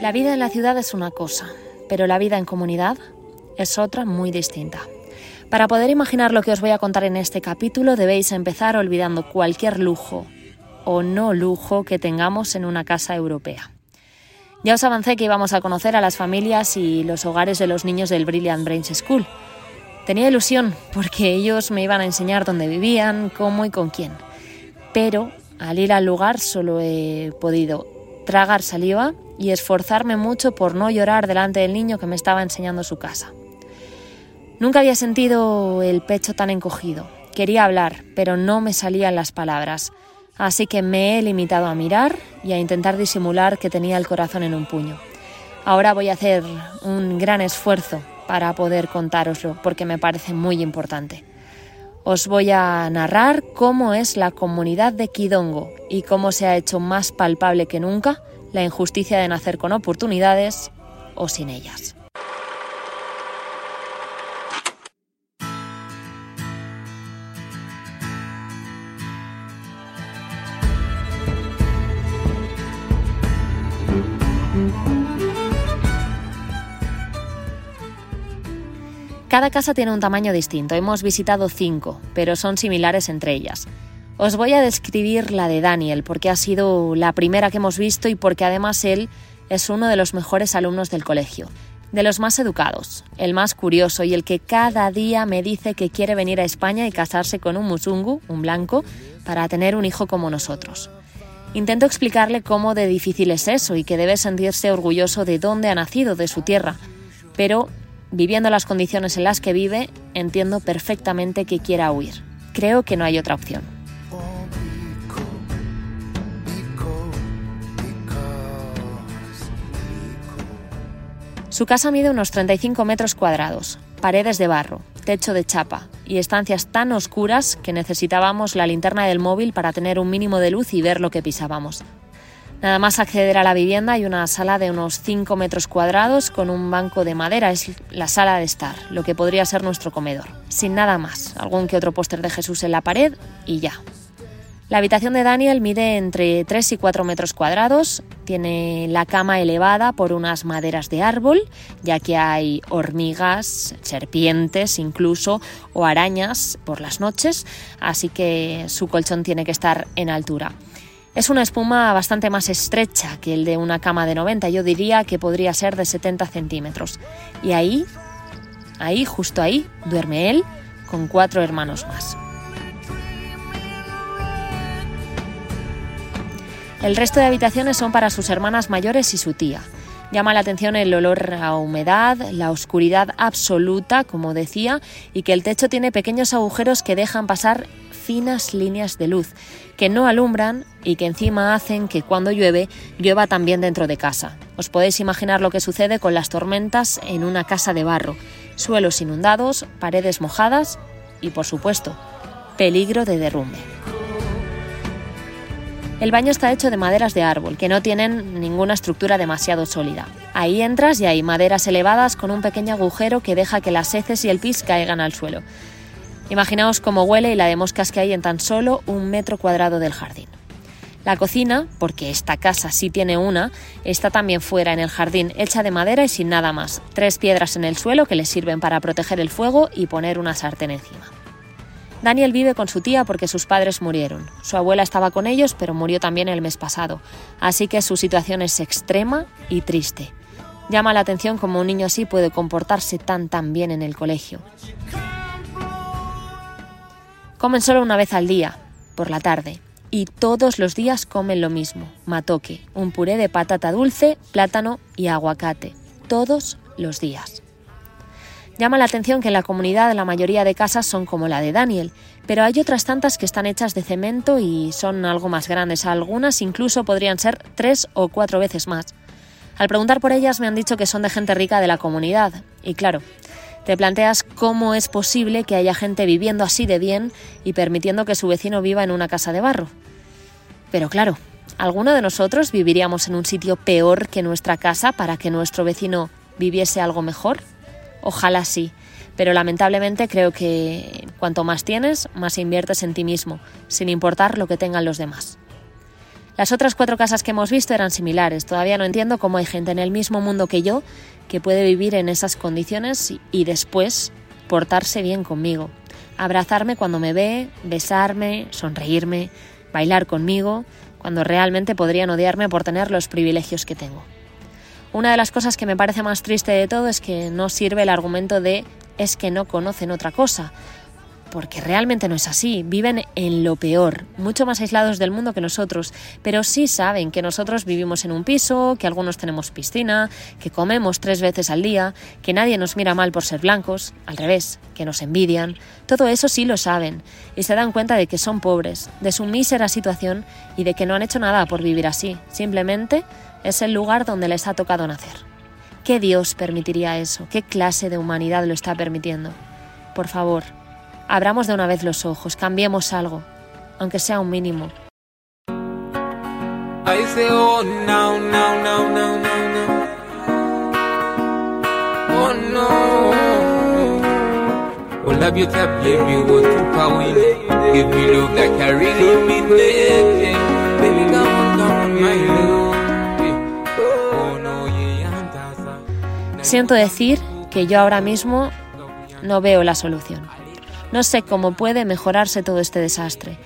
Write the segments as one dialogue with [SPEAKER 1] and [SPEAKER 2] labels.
[SPEAKER 1] La vida en la ciudad es una cosa, pero la vida en comunidad es otra muy distinta. Para poder imaginar lo que os voy a contar en este capítulo debéis empezar olvidando cualquier lujo o no lujo que tengamos en una casa europea. Ya os avancé que íbamos a conocer a las familias y los hogares de los niños del Brilliant Brains School. Tenía ilusión porque ellos me iban a enseñar dónde vivían, cómo y con quién. Pero al ir al lugar solo he podido tragar saliva y esforzarme mucho por no llorar delante del niño que me estaba enseñando su casa. Nunca había sentido el pecho tan encogido. Quería hablar, pero no me salían las palabras, así que me he limitado a mirar y a intentar disimular que tenía el corazón en un puño. Ahora voy a hacer un gran esfuerzo para poder contároslo, porque me parece muy importante. Os voy a narrar cómo es la comunidad de Kidongo y cómo se ha hecho más palpable que nunca la injusticia de nacer con oportunidades o sin ellas. Cada casa tiene un tamaño distinto. Hemos visitado cinco, pero son similares entre ellas. Os voy a describir la de Daniel porque ha sido la primera que hemos visto y porque además él es uno de los mejores alumnos del colegio, de los más educados, el más curioso y el que cada día me dice que quiere venir a España y casarse con un musungu, un blanco, para tener un hijo como nosotros. Intento explicarle cómo de difícil es eso y que debe sentirse orgulloso de dónde ha nacido, de su tierra, pero viviendo las condiciones en las que vive, entiendo perfectamente que quiera huir. Creo que no hay otra opción. Su casa mide unos 35 metros cuadrados, paredes de barro, techo de chapa y estancias tan oscuras que necesitábamos la linterna del móvil para tener un mínimo de luz y ver lo que pisábamos. Nada más acceder a la vivienda hay una sala de unos 5 metros cuadrados con un banco de madera, es la sala de estar, lo que podría ser nuestro comedor. Sin nada más, algún que otro póster de Jesús en la pared y ya. La habitación de Daniel mide entre 3 y 4 metros cuadrados, tiene la cama elevada por unas maderas de árbol, ya que hay hormigas, serpientes incluso o arañas por las noches, así que su colchón tiene que estar en altura. Es una espuma bastante más estrecha que el de una cama de 90, yo diría que podría ser de 70 centímetros. Y ahí, ahí, justo ahí, duerme él con cuatro hermanos más. El resto de habitaciones son para sus hermanas mayores y su tía. Llama la atención el olor a humedad, la oscuridad absoluta, como decía, y que el techo tiene pequeños agujeros que dejan pasar finas líneas de luz, que no alumbran y que encima hacen que cuando llueve llueva también dentro de casa. Os podéis imaginar lo que sucede con las tormentas en una casa de barro, suelos inundados, paredes mojadas y, por supuesto, peligro de derrumbe. El baño está hecho de maderas de árbol, que no tienen ninguna estructura demasiado sólida. Ahí entras y hay maderas elevadas con un pequeño agujero que deja que las heces y el pis caigan al suelo. Imaginaos cómo huele y la de moscas que hay en tan solo un metro cuadrado del jardín. La cocina, porque esta casa sí tiene una, está también fuera en el jardín, hecha de madera y sin nada más. Tres piedras en el suelo que le sirven para proteger el fuego y poner una sartén encima. Daniel vive con su tía porque sus padres murieron. Su abuela estaba con ellos, pero murió también el mes pasado, así que su situación es extrema y triste. Llama la atención cómo un niño así puede comportarse tan tan bien en el colegio. Comen solo una vez al día, por la tarde, y todos los días comen lo mismo, matoque, un puré de patata dulce, plátano y aguacate, todos los días. Llama la atención que en la comunidad la mayoría de casas son como la de Daniel, pero hay otras tantas que están hechas de cemento y son algo más grandes. Algunas incluso podrían ser tres o cuatro veces más. Al preguntar por ellas me han dicho que son de gente rica de la comunidad. Y claro, te planteas cómo es posible que haya gente viviendo así de bien y permitiendo que su vecino viva en una casa de barro. Pero claro, ¿alguno de nosotros viviríamos en un sitio peor que nuestra casa para que nuestro vecino viviese algo mejor? Ojalá sí, pero lamentablemente creo que cuanto más tienes, más inviertes en ti mismo, sin importar lo que tengan los demás. Las otras cuatro casas que hemos visto eran similares. Todavía no entiendo cómo hay gente en el mismo mundo que yo que puede vivir en esas condiciones y después portarse bien conmigo. Abrazarme cuando me ve, besarme, sonreírme, bailar conmigo, cuando realmente podrían odiarme por tener los privilegios que tengo. Una de las cosas que me parece más triste de todo es que no sirve el argumento de es que no conocen otra cosa, porque realmente no es así, viven en lo peor, mucho más aislados del mundo que nosotros, pero sí saben que nosotros vivimos en un piso, que algunos tenemos piscina, que comemos tres veces al día, que nadie nos mira mal por ser blancos, al revés, que nos envidian, todo eso sí lo saben, y se dan cuenta de que son pobres, de su mísera situación y de que no han hecho nada por vivir así, simplemente es el lugar donde les ha tocado nacer. ¿Qué Dios permitiría eso? ¿Qué clase de humanidad lo está permitiendo? Por favor, abramos de una vez los ojos, cambiemos algo, aunque sea un mínimo. Siento decir que yo ahora mismo no veo la solución. No sé cómo puede mejorarse todo este desastre.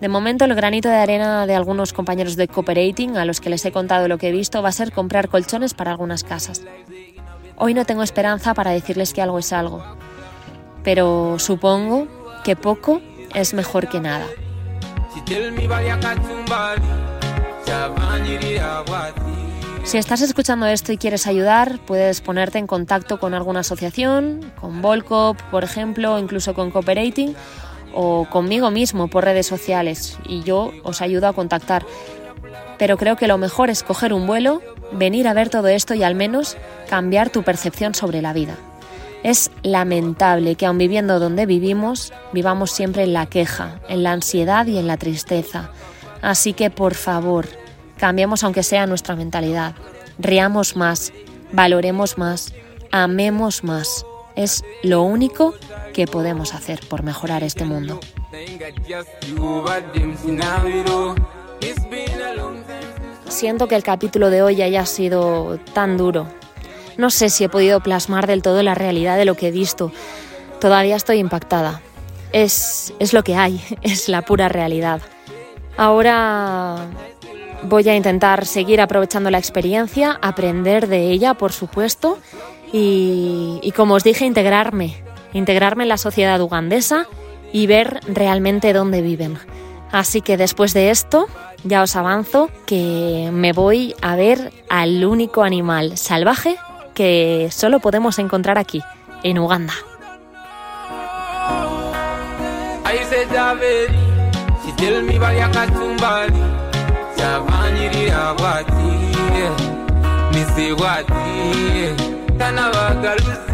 [SPEAKER 1] De momento el granito de arena de algunos compañeros de Cooperating, a los que les he contado lo que he visto, va a ser comprar colchones para algunas casas. Hoy no tengo esperanza para decirles que algo es algo, pero supongo que poco es mejor que nada. Si estás escuchando esto y quieres ayudar, puedes ponerte en contacto con alguna asociación, con Volcop, por ejemplo, o incluso con Cooperating, o conmigo mismo por redes sociales, y yo os ayudo a contactar. Pero creo que lo mejor es coger un vuelo, venir a ver todo esto y al menos cambiar tu percepción sobre la vida. Es lamentable que aun viviendo donde vivimos, vivamos siempre en la queja, en la ansiedad y en la tristeza. Así que, por favor, Cambiemos aunque sea nuestra mentalidad. Riamos más, valoremos más, amemos más. Es lo único que podemos hacer por mejorar este mundo. Siento que el capítulo de hoy haya sido tan duro. No sé si he podido plasmar del todo la realidad de lo que he visto. Todavía estoy impactada. Es, es lo que hay, es la pura realidad. Ahora Voy a intentar seguir aprovechando la experiencia, aprender de ella, por supuesto, y, como os dije, integrarme, integrarme en la sociedad ugandesa y ver realmente dónde viven. Así que después de esto, ya os avanzo que me voy a ver al único animal salvaje que solo podemos encontrar aquí, en Uganda. yabanyirira bati nisiwati tanabagarutse